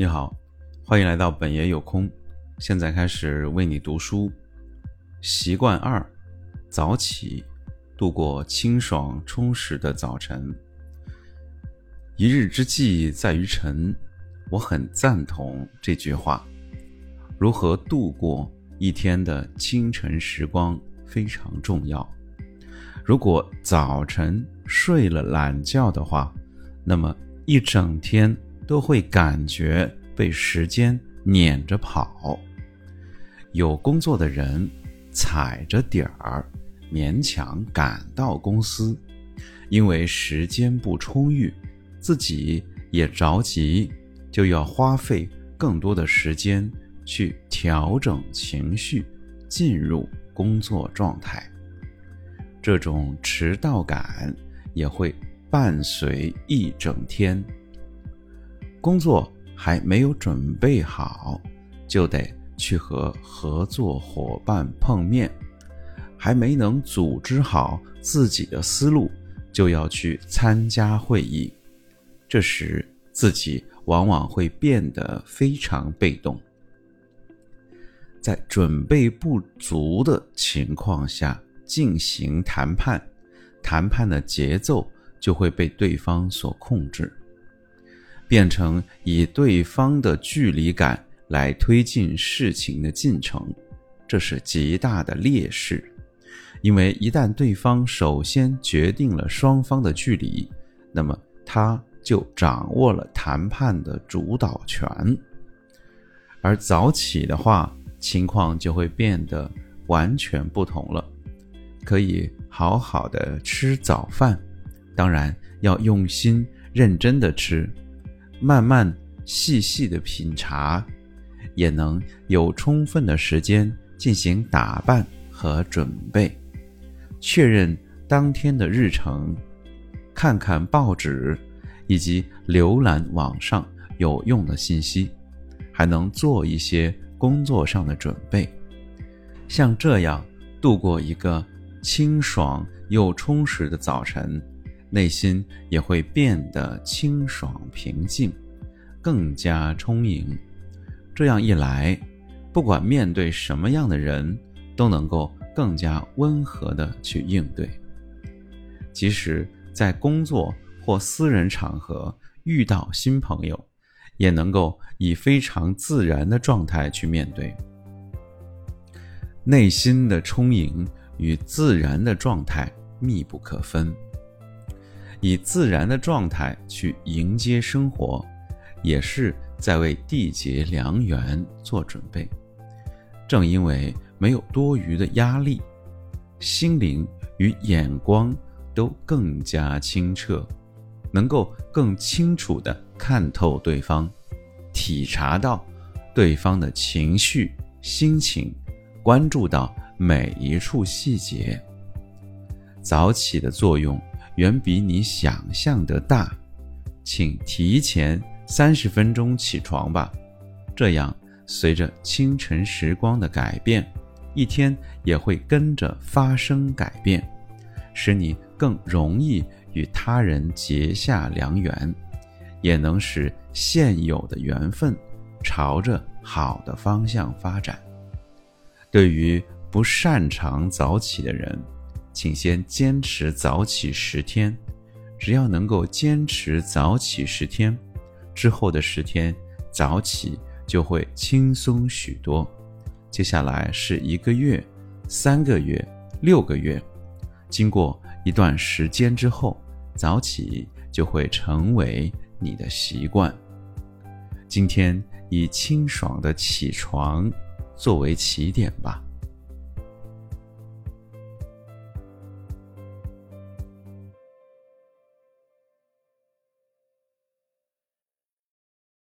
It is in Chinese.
你好，欢迎来到本爷有空。现在开始为你读书。习惯二：早起，度过清爽充实的早晨。一日之计在于晨，我很赞同这句话。如何度过一天的清晨时光非常重要。如果早晨睡了懒觉的话，那么一整天。都会感觉被时间撵着跑。有工作的人踩着点儿勉强赶到公司，因为时间不充裕，自己也着急，就要花费更多的时间去调整情绪，进入工作状态。这种迟到感也会伴随一整天。工作还没有准备好，就得去和合作伙伴碰面；还没能组织好自己的思路，就要去参加会议。这时自己往往会变得非常被动，在准备不足的情况下进行谈判，谈判的节奏就会被对方所控制。变成以对方的距离感来推进事情的进程，这是极大的劣势。因为一旦对方首先决定了双方的距离，那么他就掌握了谈判的主导权。而早起的话，情况就会变得完全不同了。可以好好的吃早饭，当然要用心认真的吃。慢慢细细的品茶，也能有充分的时间进行打扮和准备，确认当天的日程，看看报纸，以及浏览网上有用的信息，还能做一些工作上的准备。像这样度过一个清爽又充实的早晨。内心也会变得清爽平静，更加充盈。这样一来，不管面对什么样的人，都能够更加温和的去应对。即使在工作或私人场合遇到新朋友，也能够以非常自然的状态去面对。内心的充盈与自然的状态密不可分。以自然的状态去迎接生活，也是在为缔结良缘做准备。正因为没有多余的压力，心灵与眼光都更加清澈，能够更清楚地看透对方，体察到对方的情绪、心情，关注到每一处细节。早起的作用。远比你想象的大，请提前三十分钟起床吧。这样，随着清晨时光的改变，一天也会跟着发生改变，使你更容易与他人结下良缘，也能使现有的缘分朝着好的方向发展。对于不擅长早起的人，请先坚持早起十天，只要能够坚持早起十天，之后的十天早起就会轻松许多。接下来是一个月、三个月、六个月，经过一段时间之后，早起就会成为你的习惯。今天以清爽的起床作为起点吧。